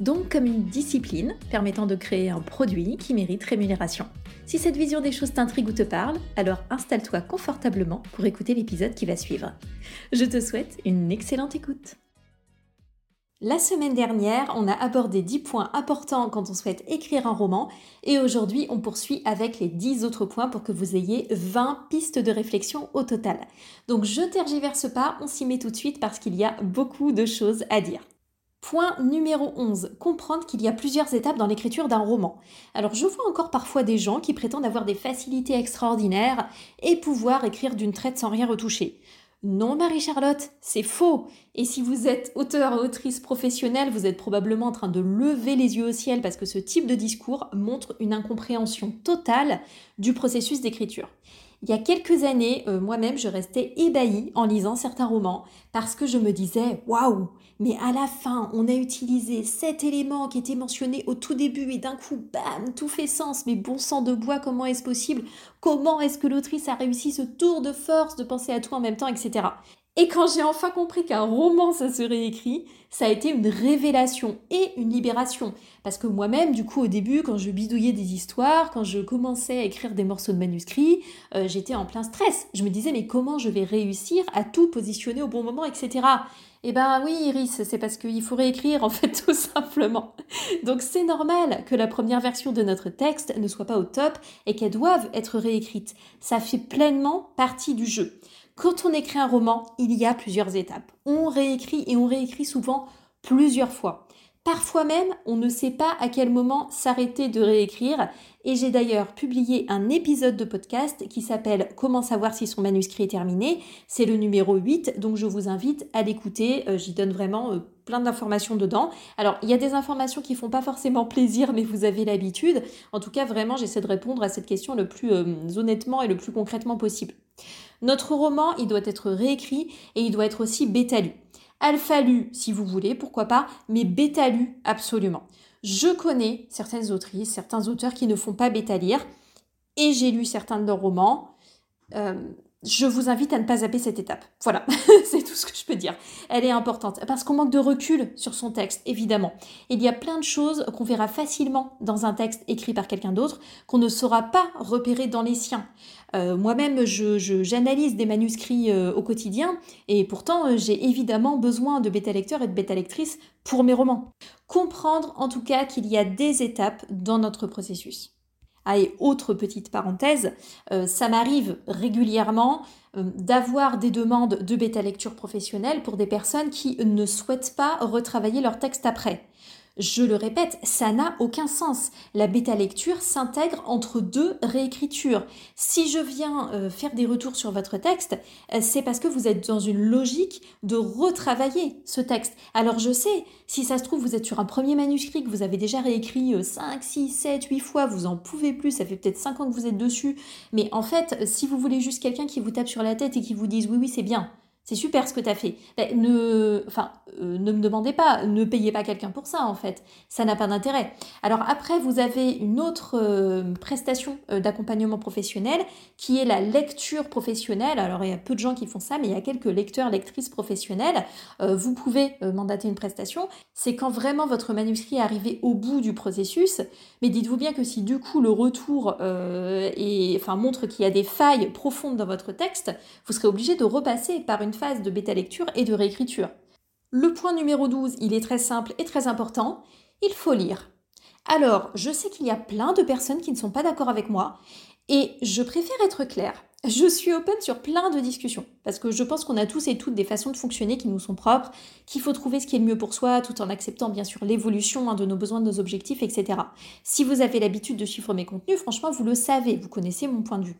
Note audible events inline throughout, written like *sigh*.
Donc comme une discipline permettant de créer un produit qui mérite rémunération. Si cette vision des choses t'intrigue ou te parle, alors installe-toi confortablement pour écouter l'épisode qui va suivre. Je te souhaite une excellente écoute. La semaine dernière, on a abordé 10 points importants quand on souhaite écrire un roman et aujourd'hui on poursuit avec les 10 autres points pour que vous ayez 20 pistes de réflexion au total. Donc je tergiverse pas, on s'y met tout de suite parce qu'il y a beaucoup de choses à dire. Point numéro 11. Comprendre qu'il y a plusieurs étapes dans l'écriture d'un roman. Alors je vois encore parfois des gens qui prétendent avoir des facilités extraordinaires et pouvoir écrire d'une traite sans rien retoucher. Non, Marie-Charlotte, c'est faux. Et si vous êtes auteur et autrice professionnelle, vous êtes probablement en train de lever les yeux au ciel parce que ce type de discours montre une incompréhension totale du processus d'écriture. Il y a quelques années, euh, moi-même, je restais ébahie en lisant certains romans parce que je me disais waouh, mais à la fin, on a utilisé cet élément qui était mentionné au tout début et d'un coup, bam, tout fait sens. Mais bon sang de bois, comment est-ce possible? Comment est-ce que l'autrice a réussi ce tour de force de penser à tout en même temps, etc. Et quand j'ai enfin compris qu'un roman, ça serait écrit, ça a été une révélation et une libération. Parce que moi-même, du coup, au début, quand je bidouillais des histoires, quand je commençais à écrire des morceaux de manuscrits, euh, j'étais en plein stress. Je me disais, mais comment je vais réussir à tout positionner au bon moment, etc. Eh ben oui, Iris, c'est parce qu'il faut réécrire, en fait, *laughs* tout simplement. Donc c'est normal que la première version de notre texte ne soit pas au top et qu'elle doive être réécrite. Ça fait pleinement partie du jeu. Quand on écrit un roman, il y a plusieurs étapes. On réécrit et on réécrit souvent plusieurs fois. Parfois même, on ne sait pas à quel moment s'arrêter de réécrire. Et j'ai d'ailleurs publié un épisode de podcast qui s'appelle Comment savoir si son manuscrit est terminé? C'est le numéro 8, donc je vous invite à l'écouter. Euh, j'y donne vraiment euh, plein d'informations dedans. Alors, il y a des informations qui font pas forcément plaisir, mais vous avez l'habitude. En tout cas, vraiment, j'essaie de répondre à cette question le plus euh, honnêtement et le plus concrètement possible. Notre roman, il doit être réécrit et il doit être aussi bêta-lu. Alpha-lu, si vous voulez, pourquoi pas, mais bêta-lu, absolument. Je connais certaines autrices, certains auteurs qui ne font pas bêta-lire, et j'ai lu certains de leurs romans. Euh, je vous invite à ne pas zapper cette étape. Voilà, *laughs* c'est tout ce que je peux dire. Elle est importante parce qu'on manque de recul sur son texte, évidemment. Il y a plein de choses qu'on verra facilement dans un texte écrit par quelqu'un d'autre qu'on ne saura pas repérer dans les siens. Euh, moi-même, j'analyse des manuscrits euh, au quotidien et pourtant euh, j'ai évidemment besoin de bêta-lecteurs et de bêta-lectrices pour mes romans. Comprendre en tout cas qu'il y a des étapes dans notre processus. Ah, et autre petite parenthèse, euh, ça m'arrive régulièrement euh, d'avoir des demandes de bêta lecture professionnelle pour des personnes qui ne souhaitent pas retravailler leur texte après. Je le répète, ça n'a aucun sens. La bêta-lecture s'intègre entre deux réécritures. Si je viens euh, faire des retours sur votre texte, euh, c'est parce que vous êtes dans une logique de retravailler ce texte. Alors je sais, si ça se trouve, vous êtes sur un premier manuscrit que vous avez déjà réécrit 5, 6, 7, 8 fois, vous en pouvez plus, ça fait peut-être 5 ans que vous êtes dessus. Mais en fait, si vous voulez juste quelqu'un qui vous tape sur la tête et qui vous dise oui, oui, c'est bien, c'est super ce que tu as fait. Ben, ne, enfin, euh, ne me demandez pas, ne payez pas quelqu'un pour ça en fait. Ça n'a pas d'intérêt. Alors après, vous avez une autre euh, prestation euh, d'accompagnement professionnel qui est la lecture professionnelle. Alors il y a peu de gens qui font ça, mais il y a quelques lecteurs, lectrices professionnelles. vous pouvez mandater une prestation. C'est quand vraiment votre manuscrit est arrivé au bout du processus. Mais dites-vous bien que si du coup le retour est, montre qu'il y a des failles profondes dans votre texte, vous serez obligé de repasser par une phase de bêta lecture et de réécriture. Le point numéro 12, il est très simple et très important, il faut lire. Alors, je sais qu'il y a plein de personnes qui ne sont pas d'accord avec moi et je préfère être claire. Je suis open sur plein de discussions parce que je pense qu'on a tous et toutes des façons de fonctionner qui nous sont propres, qu'il faut trouver ce qui est le mieux pour soi tout en acceptant bien sûr l'évolution hein, de nos besoins, de nos objectifs, etc. Si vous avez l'habitude de suivre mes contenus, franchement, vous le savez, vous connaissez mon point de vue.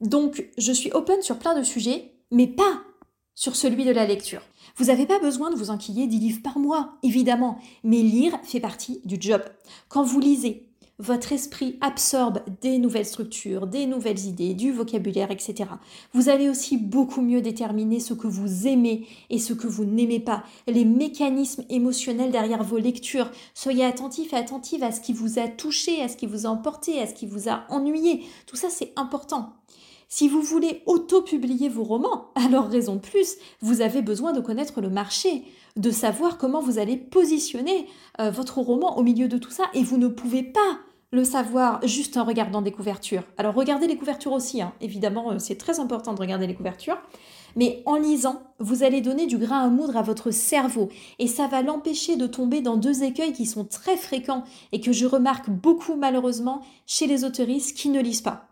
Donc, je suis open sur plein de sujets, mais pas sur celui de la lecture. Vous n'avez pas besoin de vous enquiller 10 livres par mois, évidemment, mais lire fait partie du job. Quand vous lisez, votre esprit absorbe des nouvelles structures, des nouvelles idées, du vocabulaire, etc. Vous allez aussi beaucoup mieux déterminer ce que vous aimez et ce que vous n'aimez pas, les mécanismes émotionnels derrière vos lectures. Soyez attentif et attentive à ce qui vous a touché, à ce qui vous a emporté, à ce qui vous a ennuyé. Tout ça, c'est important. Si vous voulez auto-publier vos romans, alors raison de plus, vous avez besoin de connaître le marché, de savoir comment vous allez positionner euh, votre roman au milieu de tout ça, et vous ne pouvez pas le savoir juste en regardant des couvertures. Alors regardez les couvertures aussi, hein. évidemment euh, c'est très important de regarder les couvertures, mais en lisant, vous allez donner du grain à moudre à votre cerveau, et ça va l'empêcher de tomber dans deux écueils qui sont très fréquents et que je remarque beaucoup malheureusement chez les autoristes qui ne lisent pas.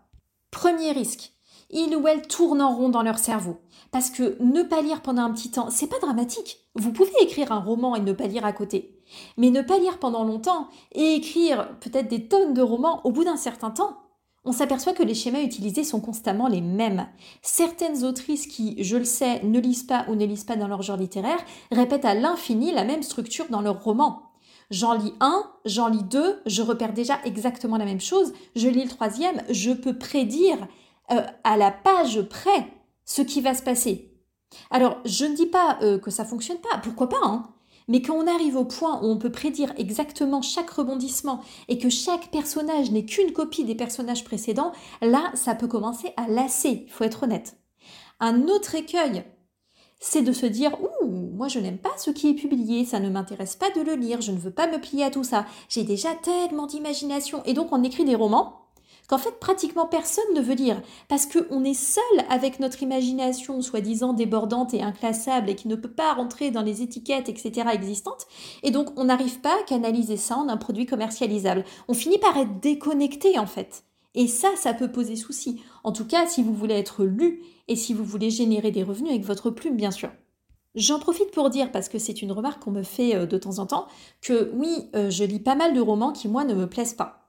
Premier risque, ils ou elles tournent en rond dans leur cerveau. Parce que ne pas lire pendant un petit temps, c'est pas dramatique. Vous pouvez écrire un roman et ne pas lire à côté. Mais ne pas lire pendant longtemps et écrire peut-être des tonnes de romans au bout d'un certain temps, on s'aperçoit que les schémas utilisés sont constamment les mêmes. Certaines autrices qui, je le sais, ne lisent pas ou ne lisent pas dans leur genre littéraire, répètent à l'infini la même structure dans leurs romans. J'en lis un, j'en lis deux, je repère déjà exactement la même chose, je lis le troisième, je peux prédire euh, à la page près ce qui va se passer. Alors, je ne dis pas euh, que ça fonctionne pas, pourquoi pas, hein mais quand on arrive au point où on peut prédire exactement chaque rebondissement et que chaque personnage n'est qu'une copie des personnages précédents, là, ça peut commencer à lasser, il faut être honnête. Un autre écueil, c'est de se dire Ouh, moi je n'aime pas ce qui est publié, ça ne m'intéresse pas de le lire, je ne veux pas me plier à tout ça, j'ai déjà tellement d'imagination. Et donc on écrit des romans qu'en fait pratiquement personne ne veut lire, parce qu'on est seul avec notre imagination soi-disant débordante et inclassable et qui ne peut pas rentrer dans les étiquettes, etc. existantes, et donc on n'arrive pas à canaliser ça en un produit commercialisable. On finit par être déconnecté en fait. Et ça, ça peut poser souci. En tout cas, si vous voulez être lu et si vous voulez générer des revenus avec votre plume, bien sûr. J'en profite pour dire, parce que c'est une remarque qu'on me fait euh, de temps en temps, que oui, euh, je lis pas mal de romans qui, moi, ne me plaisent pas.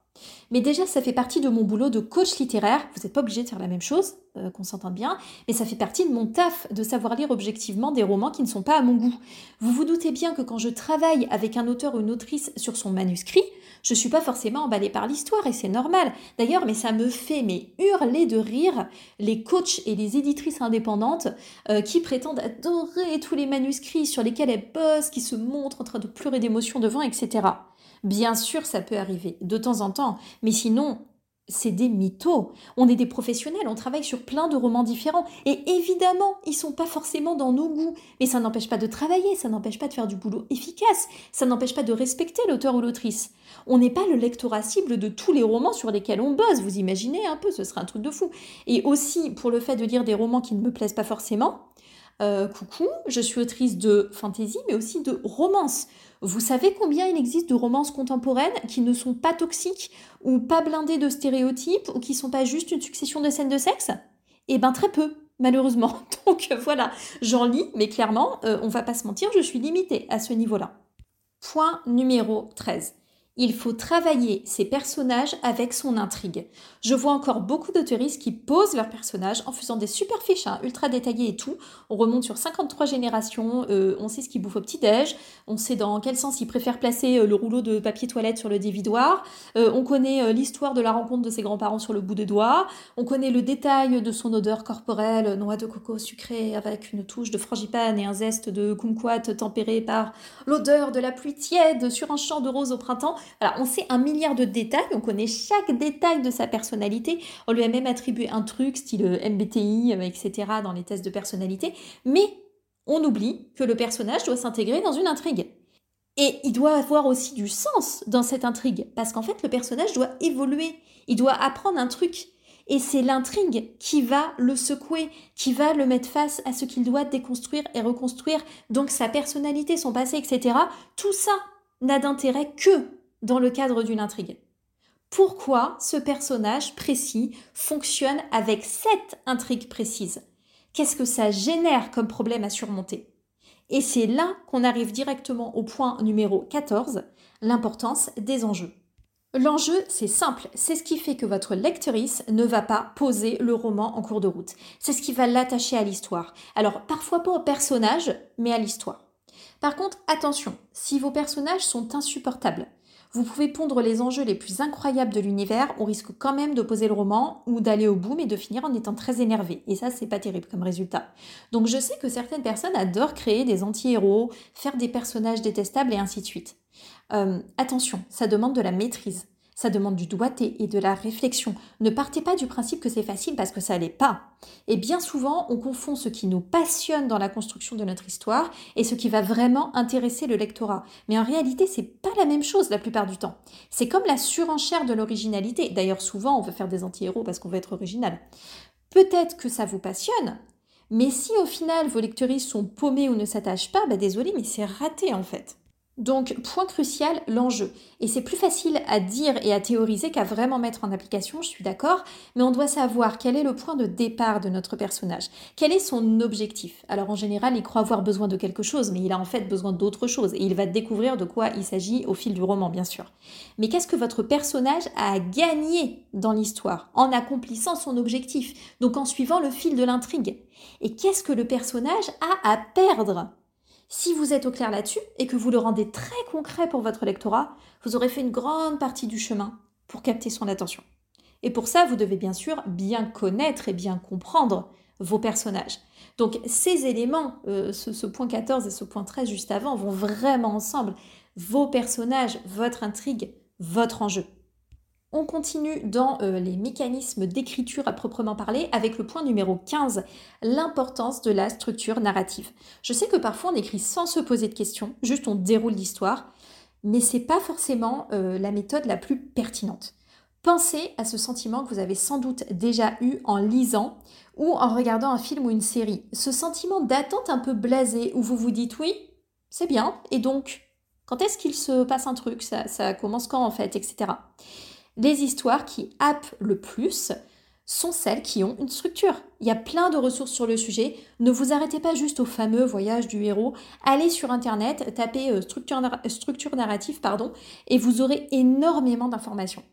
Mais déjà, ça fait partie de mon boulot de coach littéraire. Vous n'êtes pas obligé de faire la même chose, euh, qu'on s'entende bien, mais ça fait partie de mon taf de savoir lire objectivement des romans qui ne sont pas à mon goût. Vous vous doutez bien que quand je travaille avec un auteur ou une autrice sur son manuscrit, je suis pas forcément emballée par l'histoire et c'est normal. D'ailleurs, mais ça me fait mais hurler de rire les coachs et les éditrices indépendantes euh, qui prétendent adorer tous les manuscrits sur lesquels elles bossent, qui se montrent en train de pleurer d'émotion devant, etc. Bien sûr, ça peut arriver de temps en temps, mais sinon, c'est des mythos. On est des professionnels, on travaille sur plein de romans différents. Et évidemment, ils sont pas forcément dans nos goûts. Mais ça n'empêche pas de travailler, ça n'empêche pas de faire du boulot efficace, ça n'empêche pas de respecter l'auteur ou l'autrice. On n'est pas le lectorat cible de tous les romans sur lesquels on bosse. Vous imaginez un peu, ce serait un truc de fou. Et aussi, pour le fait de lire des romans qui ne me plaisent pas forcément, euh, coucou, je suis autrice de fantasy, mais aussi de romance. Vous savez combien il existe de romances contemporaines qui ne sont pas toxiques ou pas blindées de stéréotypes ou qui sont pas juste une succession de scènes de sexe? Eh ben très peu, malheureusement. *laughs* Donc voilà, j'en lis, mais clairement, euh, on va pas se mentir, je suis limitée à ce niveau-là. Point numéro 13 il faut travailler ses personnages avec son intrigue. Je vois encore beaucoup d'auteuristes qui posent leurs personnages en faisant des super fiches, hein, ultra détaillées et tout. On remonte sur 53 générations, euh, on sait ce qu'ils bouffent au petit-déj, on sait dans quel sens ils préfèrent placer euh, le rouleau de papier toilette sur le dévidoir, euh, on connaît l'histoire de la rencontre de ses grands-parents sur le bout des doigts, on connaît le détail de son odeur corporelle, noix de coco sucrée avec une touche de frangipane et un zeste de kumquat tempéré par l'odeur de la pluie tiède sur un champ de roses au printemps on sait un milliard de détails, on connaît chaque détail de sa personnalité, on lui a même attribué un truc style euh, MBTI, euh, etc. dans les tests de personnalité, mais on oublie que le personnage doit s'intégrer dans une intrigue. Et il doit avoir aussi du sens dans cette intrigue, parce qu'en fait le personnage doit évoluer, il doit apprendre un truc. Et c'est l'intrigue qui va le secouer, qui va le mettre face à ce qu'il doit déconstruire et reconstruire. Donc sa personnalité, son passé, etc. Tout ça n'a d'intérêt que dans le cadre d'une intrigue. Pourquoi ce personnage précis fonctionne avec cette intrigue précise? Qu'est-ce que ça génère comme problème à surmonter? Et c'est là qu'on arrive directement au point numéro 14, l'importance des enjeux. L'enjeu, c'est simple, c'est ce qui fait que votre lectrice ne va pas poser le roman en cours de route. C'est ce qui va l'attacher à l'histoire. Alors, parfois pas au personnage, mais à l'histoire. Par contre, attention, si vos personnages sont insupportables, Vous pouvez pondre les enjeux les plus incroyables de l'univers, on risque quand même d'opposer le roman ou d'aller au bout, mais de finir en étant très énervé. Et ça, c'est pas terrible comme résultat. Donc je sais que certaines personnes adorent créer des anti-héros, faire des personnages détestables et ainsi de suite. Euh, attention, ça demande de la maîtrise. Ça demande du doigté et de la réflexion. Ne partez pas du principe que c'est facile parce que ça l'est pas. Et bien souvent, on confond ce qui nous passionne dans la construction de notre histoire et ce qui va vraiment intéresser le lectorat. Mais en réalité, c'est pas la même chose la plupart du temps. C'est comme la surenchère de l'originalité. D'ailleurs, souvent, on veut faire des anti-héros parce qu'on veut être original. Peut-être que ça vous passionne, mais si au final vos lectrices sont paumées ou ne s'attachent pas, bah désolé, mais c'est raté en fait. Donc, point crucial, l'enjeu. Et c'est plus facile à dire et à théoriser qu'à vraiment mettre en application, je suis d'accord, mais on doit savoir quel est le point de départ de notre personnage, quel est son objectif? Alors en général, il croit avoir besoin de quelque chose, mais il a en fait besoin d'autre chose, et il va découvrir de quoi il s'agit au fil du roman, bien sûr. Mais qu'est-ce que votre personnage a gagné dans l'histoire, en accomplissant son objectif, donc en suivant le fil de l'intrigue? Et qu'est-ce que le personnage a à perdre? Si vous êtes au clair là-dessus et que vous le rendez très concret pour votre lectorat, vous aurez fait une grande partie du chemin pour capter son attention. Et pour ça, vous devez bien sûr bien connaître et bien comprendre vos personnages. Donc ces éléments, euh, ce, ce, point 14 et ce point 13 juste avant, vont vraiment ensemble. Vos personnages, votre intrigue, votre enjeu. On continue dans euh, les mécanismes d'écriture à proprement parler avec le point numéro 15, l'importance de la structure narrative. Je sais que parfois on écrit sans se poser de questions, juste on déroule l'histoire, mais c'est pas forcément euh, la méthode la plus pertinente. Pensez à ce sentiment que vous avez sans doute déjà eu en lisant ou en regardant un film ou une série. Ce sentiment d'attente un peu blasé où vous vous dites oui, c'est bien, et donc quand est-ce qu'il se passe un truc? Ça, ça commence quand en fait, etc. Les histoires qui happent le plus sont celles qui ont une structure. Il y a plein de ressources sur le sujet. Ne vous arrêtez pas juste au fameux voyage du héros. Allez sur Internet, tapez euh, structure, structure narrative, pardon, et vous aurez énormément d'informations.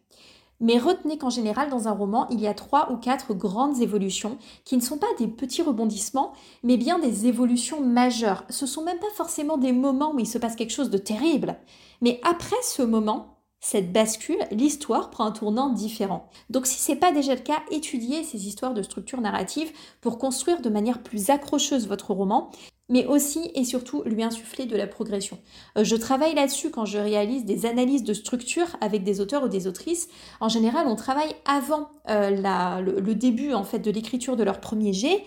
Mais retenez qu'en général, dans un roman, il y a trois ou quatre grandes évolutions qui ne sont pas des petits rebondissements, mais bien des évolutions majeures. Ce sont même pas forcément des moments où il se passe quelque chose de terrible. Mais après ce moment, cette bascule, l'histoire prend un tournant différent. Donc si ce n'est pas déjà le cas, étudiez ces histoires de structure narrative pour construire de manière plus accrocheuse votre roman, mais aussi et surtout lui insuffler de la progression. Euh, je travaille là-dessus quand je réalise des analyses de structure avec des auteurs ou des autrices. En général, on travaille avant euh, le, le, début en fait de l'écriture de leur premier jet.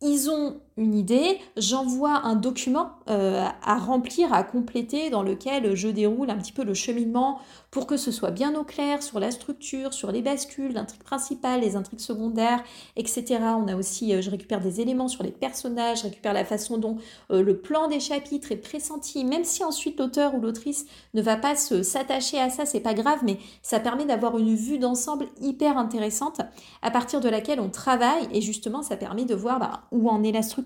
Ils ont une idée, j'envoie un document euh, à remplir, à compléter, dans lequel je déroule un petit peu le cheminement pour que ce soit bien au clair sur la structure, sur les bascules, l'intrigue principale, les intrigues secondaires, etc. On a aussi, euh, je récupère des éléments sur les personnages, je récupère la façon dont euh, le plan des chapitres est pressenti, même si ensuite l'auteur ou l'autrice ne va pas s'attacher à ça, c'est pas grave, mais ça permet d'avoir une vue d'ensemble hyper intéressante à partir de laquelle on travaille et justement ça permet de voir bah, où en est la structure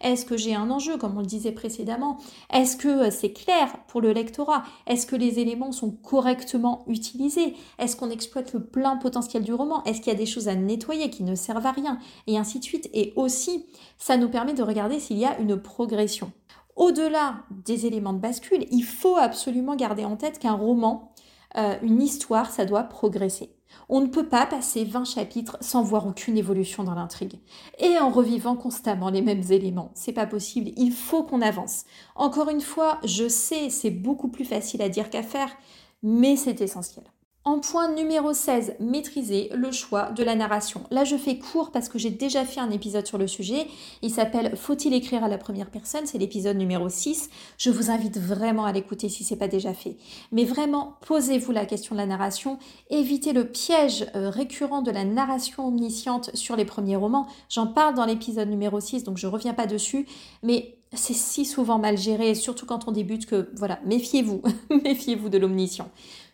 est-ce que j'ai un enjeu, comme on le disait précédemment? Est-ce que euh, c'est clair pour le lectorat? Est-ce que les éléments sont correctement utilisés? Est-ce qu'on exploite le plein potentiel du roman? Est-ce qu'il y a des choses à nettoyer qui ne servent à rien? Et ainsi de suite. Et aussi, ça nous permet de regarder s'il y a une progression. Au-delà des éléments de bascule, il faut absolument garder en tête qu'un roman, euh, une histoire, ça doit progresser. On ne peut pas passer 20 chapitres sans voir aucune évolution dans l'intrigue. Et en revivant constamment les mêmes éléments. C'est pas possible. Il faut qu'on avance. Encore une fois, je sais, c'est beaucoup plus facile à dire qu'à faire, mais c'est essentiel. En point numéro 16, maîtriser le choix de la narration. Là, je fais court parce que j'ai déjà fait un épisode sur le sujet. Il s'appelle Faut-il écrire à la première personne? C'est l'épisode numéro 6. Je vous invite vraiment à l'écouter si ce n'est pas déjà fait. Mais vraiment, posez-vous la question de la narration. Évitez le piège euh, récurrent de la narration omnisciente sur les premiers romans. J'en parle dans l'épisode numéro 6, donc je ne reviens pas dessus. Mais c'est si souvent mal géré, surtout quand on débute, que voilà, méfiez-vous, *laughs* méfiez-vous de l'omniscient.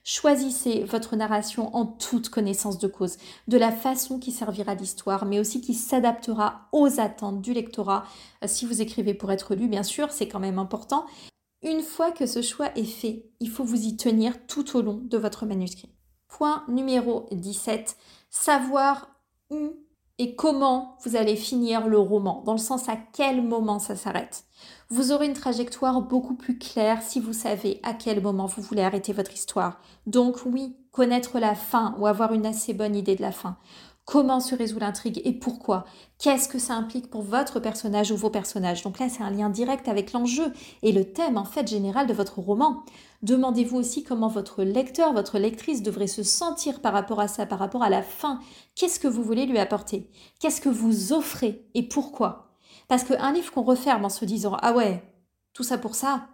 Choisissez votre narration en toute connaissance de cause, de la façon qui servira l'histoire, mais aussi qui s'adaptera aux attentes du lectorat. Euh, si vous écrivez pour être lu, bien sûr, c'est quand même important. Une fois que ce choix est fait, il faut vous y tenir tout au long de votre manuscrit. Point numéro 17. Savoir où et comment vous allez finir le roman, dans le sens à quel moment ça s'arrête? Vous aurez une trajectoire beaucoup plus claire si vous savez à quel moment vous voulez arrêter votre histoire. Donc oui, connaître la fin ou avoir une assez bonne idée de la fin. Comment se résout l'intrigue et pourquoi Qu'est-ce que ça implique pour votre personnage ou vos personnages? Donc là, c'est un lien direct avec l'enjeu et le thème en fait général de votre roman. Demandez-vous aussi comment votre lecteur, votre lectrice devrait se sentir par rapport à ça, par rapport à la fin. Qu'est-ce que vous voulez lui apporter? Qu'est-ce que vous offrez et pourquoi? Parce qu'un livre qu'on referme en se disant Ah ouais, tout ça pour ça,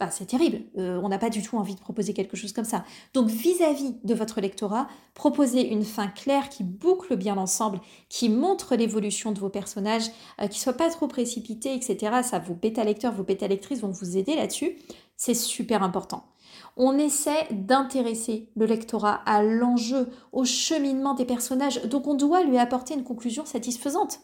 bah, c'est terrible. Euh, on n'a pas du tout envie de proposer quelque chose comme ça. Donc vis-à-vis de votre lectorat, proposez une fin claire qui boucle bien l'ensemble, qui montre l'évolution de vos personnages, euh, qui soit pas trop précipité, etc. Ça, vos bêta-lecteurs, vos bêta-lectrices vont vous aider là-dessus. C'est super important. On essaie d'intéresser le lectorat à l'enjeu, au cheminement des personnages, donc on doit lui apporter une conclusion satisfaisante.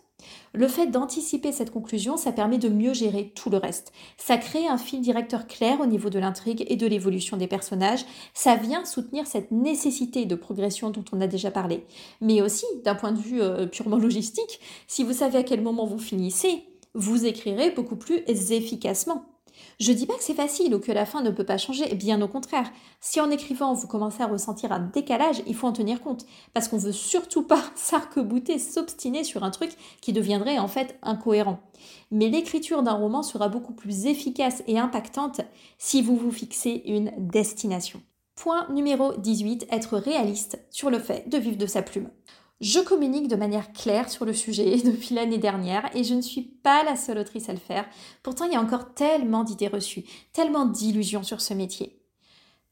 Le fait d'anticiper cette conclusion, ça permet de mieux gérer tout le reste. Ça crée un fil directeur clair au niveau de l'intrigue et de l'évolution des personnages. Ça vient soutenir cette nécessité de progression dont on a déjà parlé. Mais aussi, d'un point de vue euh, purement logistique, si vous savez à quel moment vous finissez, vous écrirez beaucoup plus efficacement. Je dis pas que c'est facile ou que la fin ne peut pas changer, bien au contraire. Si en écrivant vous commencez à ressentir un décalage, il faut en tenir compte, parce qu'on veut surtout pas *laughs* s'arc-bouter, s'obstiner sur un truc qui deviendrait en fait incohérent. Mais l'écriture d'un roman sera beaucoup plus efficace et impactante si vous vous fixez une destination. Point numéro 18, être réaliste sur le fait de vivre de sa plume. Je communique de manière claire sur le sujet *laughs* depuis l'année dernière et je ne suis pas la seule autrice à le faire. Pourtant, il y a encore tellement d'idées reçues, tellement d'illusions sur ce métier.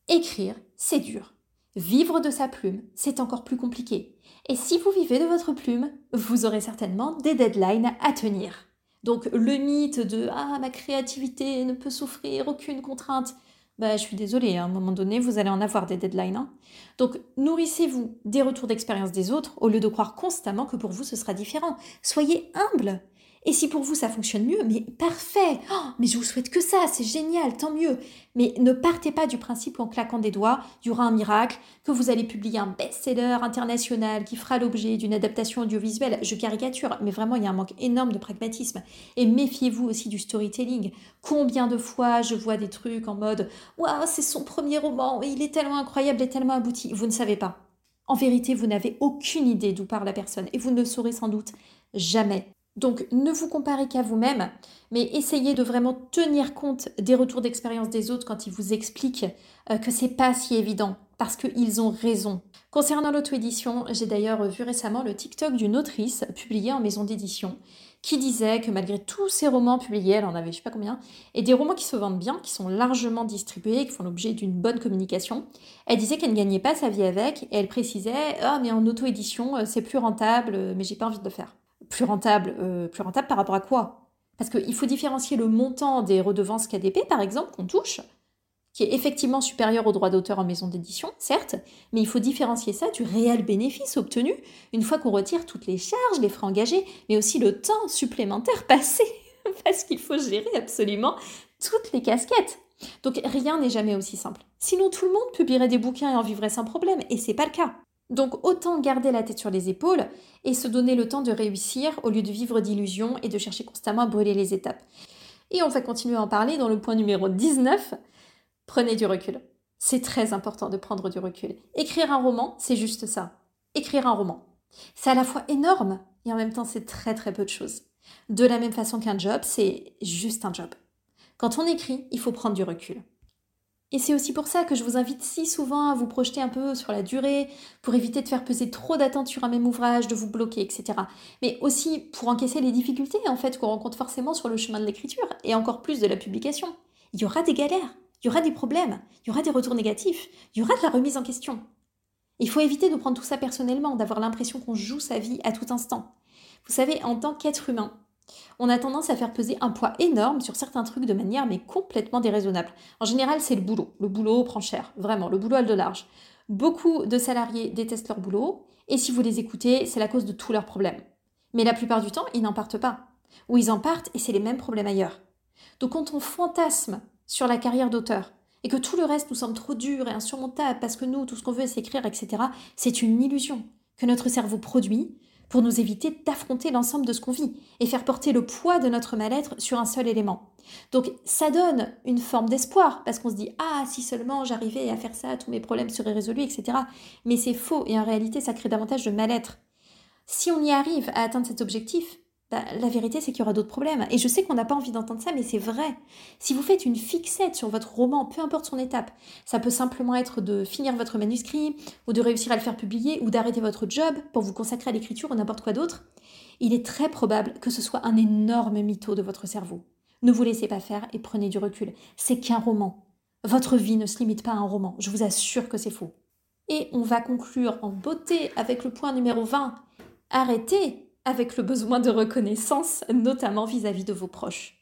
Écrire, c'est dur. Vivre de sa plume, c'est encore plus compliqué. Et si vous vivez de votre plume, vous aurez certainement des deadlines à tenir. Donc le mythe de ah ma créativité ne peut souffrir aucune contrainte, bah, je suis désolée, à un moment donné, vous allez en avoir des deadlines. Hein. Donc, nourrissez-vous des retours d'expérience des autres au lieu de croire constamment que pour vous ce sera différent. Soyez humble. Et si pour vous ça fonctionne mieux, mais parfait. Oh, mais je vous souhaite que ça, c'est génial, tant mieux. Mais ne partez pas du principe qu'en claquant des doigts, il y aura un miracle, que vous allez publier un best-seller international qui fera l'objet d'une adaptation audiovisuelle. Je caricature, mais vraiment il y a un manque énorme de pragmatisme. Et méfiez-vous aussi du storytelling. Combien de fois je vois des trucs en mode Waouh, c'est son premier roman, il est tellement incroyable et tellement abouti. Vous ne savez pas. En vérité, vous n'avez aucune idée d'où parle la personne et vous ne saurez sans doute jamais. Donc ne vous comparez qu'à vous-même, mais essayez de vraiment tenir compte des retours d'expérience des autres quand ils vous expliquent euh, que c'est pas si évident, parce qu'ils ont raison. Concernant l'auto-édition, j'ai d'ailleurs vu récemment le TikTok d'une autrice publiée en maison d'édition qui disait que malgré tous ces romans publiés, elle en avait je sais pas combien, et des romans qui se vendent bien, qui sont largement distribués, qui font l'objet d'une bonne communication, elle disait qu'elle ne gagnait pas sa vie avec, et elle précisait Ah, mais en auto-édition, euh, c'est plus rentable, mais j'ai pas envie de le faire plus rentable, euh, plus rentable par rapport à quoi? Parce qu'il faut différencier le montant des redevances KDP, par exemple, qu'on touche, qui est effectivement supérieur au droit d'auteur en maison d'édition, certes, mais il faut différencier ça du réel bénéfice obtenu une fois qu'on retire toutes les charges, les frais engagés, mais aussi le temps supplémentaire *laughs* passé, parce qu'il faut gérer absolument toutes les casquettes. Donc rien n'est jamais aussi simple. Sinon tout le monde publierait des bouquins et en vivrait sans problème, et c'est pas le cas. Donc autant garder la tête sur les épaules et se donner le temps de réussir au lieu de vivre d'illusions et de chercher constamment à brûler les étapes. Et on va continuer à en parler dans le point numéro 19. Prenez du recul. C'est très important de prendre du recul. Écrire un roman, c'est juste ça. Écrire un roman. C'est à la fois énorme et en même temps c'est très très peu de choses. De la même façon qu'un job, c'est juste un job. Quand on écrit, il faut prendre du recul. Et c'est aussi pour ça que je vous invite si souvent à vous projeter un peu sur la durée, pour éviter de faire peser trop d'attentes sur un même ouvrage, de vous bloquer, etc. Mais aussi pour encaisser les difficultés en fait qu'on rencontre forcément sur le chemin de l'écriture, et encore plus de la publication. Il y aura des galères, il y aura des problèmes, il y aura des retours négatifs, il y aura de la remise en question. Il faut éviter de prendre tout ça personnellement, d'avoir l'impression qu'on joue sa vie à tout instant. Vous savez, en tant qu'être humain, on a tendance à faire peser un poids énorme sur certains trucs de manière mais complètement déraisonnable. En général, c'est le boulot. Le boulot prend cher, vraiment, le boulot a de large. Beaucoup de salariés détestent leur boulot, et si vous les écoutez, c'est la cause de tous leurs problèmes. Mais la plupart du temps, ils n'en partent pas. Ou ils en partent et c'est les mêmes problèmes ailleurs. Donc quand on fantasme sur la carrière d'auteur, et que tout le reste nous semble trop dur et insurmontable parce que nous, tout ce qu'on veut, c'est écrire, etc., c'est une illusion que notre cerveau produit pour nous éviter d'affronter l'ensemble de ce qu'on vit et faire porter le poids de notre mal-être sur un seul élément. Donc ça donne une forme d'espoir parce qu'on se dit ah si seulement j'arrivais à faire ça, tous mes problèmes seraient résolus, etc. Mais c'est faux et en réalité ça crée davantage de mal-être. Si on y arrive à atteindre cet objectif, la vérité, c'est qu'il y aura d'autres problèmes. Et je sais qu'on n'a pas envie d'entendre ça, mais c'est vrai. Si vous faites une fixette sur votre roman, peu importe son étape, ça peut simplement être de finir votre manuscrit, ou de réussir à le faire publier, ou d'arrêter votre job pour vous consacrer à l'écriture ou n'importe quoi d'autre, il est très probable que ce soit un énorme mytho de votre cerveau. Ne vous laissez pas faire et prenez du recul. C'est qu'un roman. Votre vie ne se limite pas à un roman. Je vous assure que c'est faux. Et on va conclure en beauté avec le point numéro 20. Arrêtez avec le besoin de reconnaissance, notamment vis-à-vis de vos proches.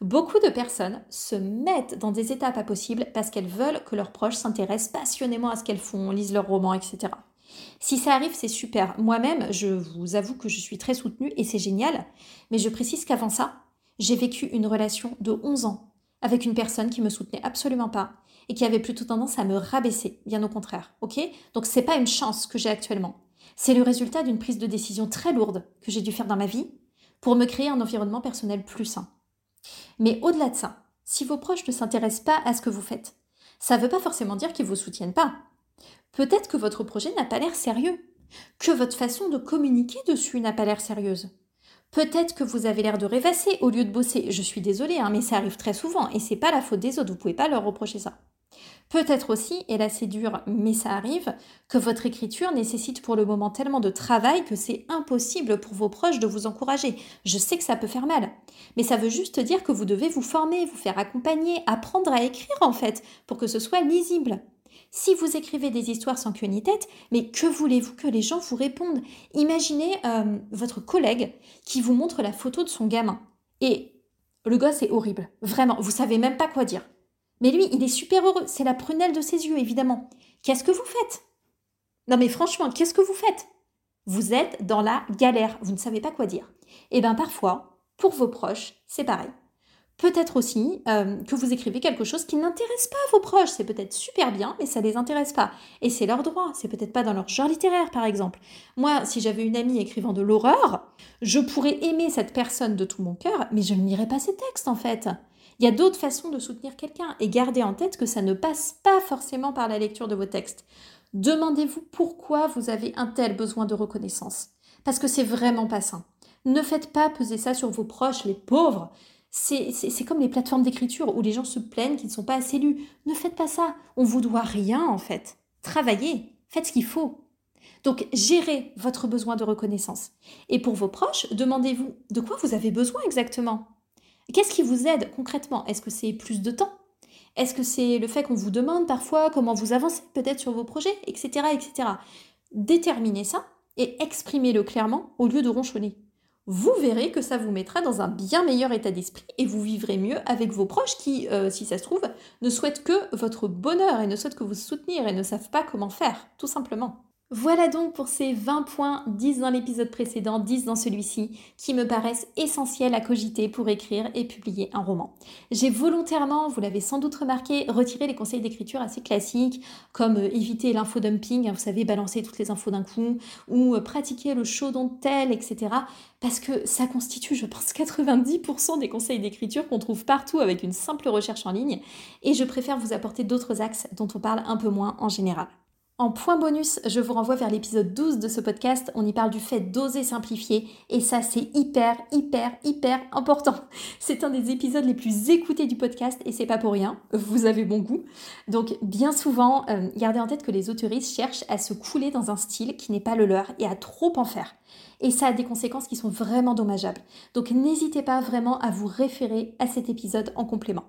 Beaucoup de personnes se mettent dans des étapes impossibles parce qu'elles veulent que leurs proches s'intéressent passionnément à ce qu'elles font, lisent leurs romans, etc. Si ça arrive, c'est super. Moi-même, je vous avoue que je suis très soutenue et c'est génial, mais je précise qu'avant ça, j'ai vécu une relation de 11 ans avec une personne qui me soutenait absolument pas et qui avait plutôt tendance à me rabaisser, bien au contraire. OK? Donc c'est pas une chance que j'ai actuellement. C'est le résultat d'une prise de décision très lourde que j'ai dû faire dans ma vie pour me créer un environnement personnel plus sain. Mais au-delà de ça, si vos proches ne s'intéressent pas à ce que vous faites, ça ne veut pas forcément dire qu'ils ne vous soutiennent pas. Peut-être que votre projet n'a pas l'air sérieux, que votre façon de communiquer dessus n'a pas l'air sérieuse. Peut-être que vous avez l'air de rêvasser au lieu de bosser. Je suis désolée, hein, mais ça arrive très souvent et c'est pas la faute des autres, vous pouvez pas leur reprocher ça. Peut-être aussi, et là c'est dur, mais ça arrive, que votre écriture nécessite pour le moment tellement de travail que c'est impossible pour vos proches de vous encourager. Je sais que ça peut faire mal, mais ça veut juste dire que vous devez vous former, vous faire accompagner, apprendre à écrire en fait, pour que ce soit lisible. Si vous écrivez des histoires sans queue ni tête, mais que voulez-vous que les gens vous répondent? Imaginez euh, votre collègue qui vous montre la photo de son gamin. Et le gosse est horrible, vraiment, vous savez même pas quoi dire. Mais lui, il est super heureux. C'est la prunelle de ses yeux, évidemment. Qu'est-ce que vous faites? Non mais franchement, qu'est-ce que vous faites? Vous êtes dans la galère. Vous ne savez pas quoi dire. Eh bien parfois, pour vos proches, c'est pareil. Peut-être aussi euh, que vous écrivez quelque chose qui n'intéresse pas vos proches. C'est peut-être super bien, mais ça ne les intéresse pas. Et c'est leur droit. C'est peut-être pas dans leur genre littéraire, par exemple. Moi, si j'avais une amie écrivant de l'horreur, je pourrais aimer cette personne de tout mon cœur, mais je ne lirais pas ses textes, en fait. Il y a d'autres façons de soutenir quelqu'un et gardez en tête que ça ne passe pas forcément par la lecture de vos textes. Demandez-vous pourquoi vous avez un tel besoin de reconnaissance. Parce que c'est vraiment pas sain. Ne faites pas peser ça sur vos proches, les pauvres. C'est comme les plateformes d'écriture où les gens se plaignent qu'ils ne sont pas assez lus. Ne faites pas ça. On vous doit rien en fait. Travaillez, faites ce qu'il faut. Donc gérez votre besoin de reconnaissance. Et pour vos proches, demandez-vous de quoi vous avez besoin exactement. Qu'est-ce qui vous aide concrètement? Est-ce que c'est plus de temps? Est-ce que c'est le fait qu'on vous demande parfois comment vous avancez peut-être sur vos projets, etc., etc. Déterminez ça et exprimez-le clairement au lieu de ronchonner. Vous verrez que ça vous mettra dans un bien meilleur état d'esprit et vous vivrez mieux avec vos proches qui, euh, si ça se trouve, ne souhaitent que votre bonheur et ne souhaitent que vous soutenir et ne savent pas comment faire, tout simplement. Voilà donc pour ces 20 points, 10 dans l'épisode précédent, 10 dans celui-ci, qui me paraissent essentiels à cogiter pour écrire et publier un roman. J'ai volontairement, vous l'avez sans doute remarqué, retiré les conseils d'écriture assez classiques, comme euh, éviter l'infodumping, hein, vous savez, balancer toutes les infos d'un coup, ou euh, pratiquer le show dont tel, etc. Parce que ça constitue, je pense, 90% des conseils d'écriture qu'on trouve partout avec une simple recherche en ligne, et je préfère vous apporter d'autres axes dont on parle un peu moins en général. En point bonus, je vous renvoie vers l'épisode 12 de ce podcast. On y parle du fait d'oser simplifier et ça c'est hyper, hyper, hyper important. *laughs* C'est un des épisodes les plus écoutés du podcast et c'est pas pour rien. Vous avez bon goût. Donc bien souvent, euh, gardez en tête que les autoristes cherchent à se couler dans un style qui n'est pas le leur et à trop en faire. Et ça a des conséquences qui sont vraiment dommageables. Donc n'hésitez pas vraiment à vous référer à cet épisode en complément.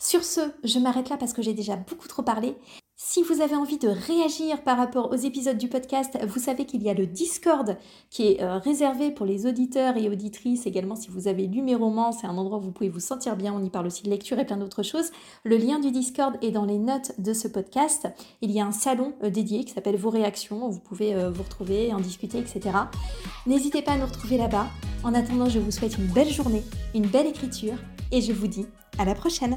Sur ce, je m'arrête là parce que j'ai déjà beaucoup trop parlé. Si vous avez envie de réagir par rapport aux épisodes du podcast, vous savez qu'il y a le Discord qui est euh, réservé pour les auditeurs et auditrices. Également, si vous avez lu mes romans, c'est un endroit où vous pouvez vous sentir bien. On y parle aussi de lecture et plein d'autres choses. Le lien du Discord est dans les notes de ce podcast. Il y a un salon euh, dédié qui s'appelle Vos réactions. Où vous pouvez euh, vous retrouver, en discuter, etc. N'hésitez pas à nous retrouver là-bas. En attendant, je vous souhaite une belle journée, une belle écriture et je vous dis à la prochaine.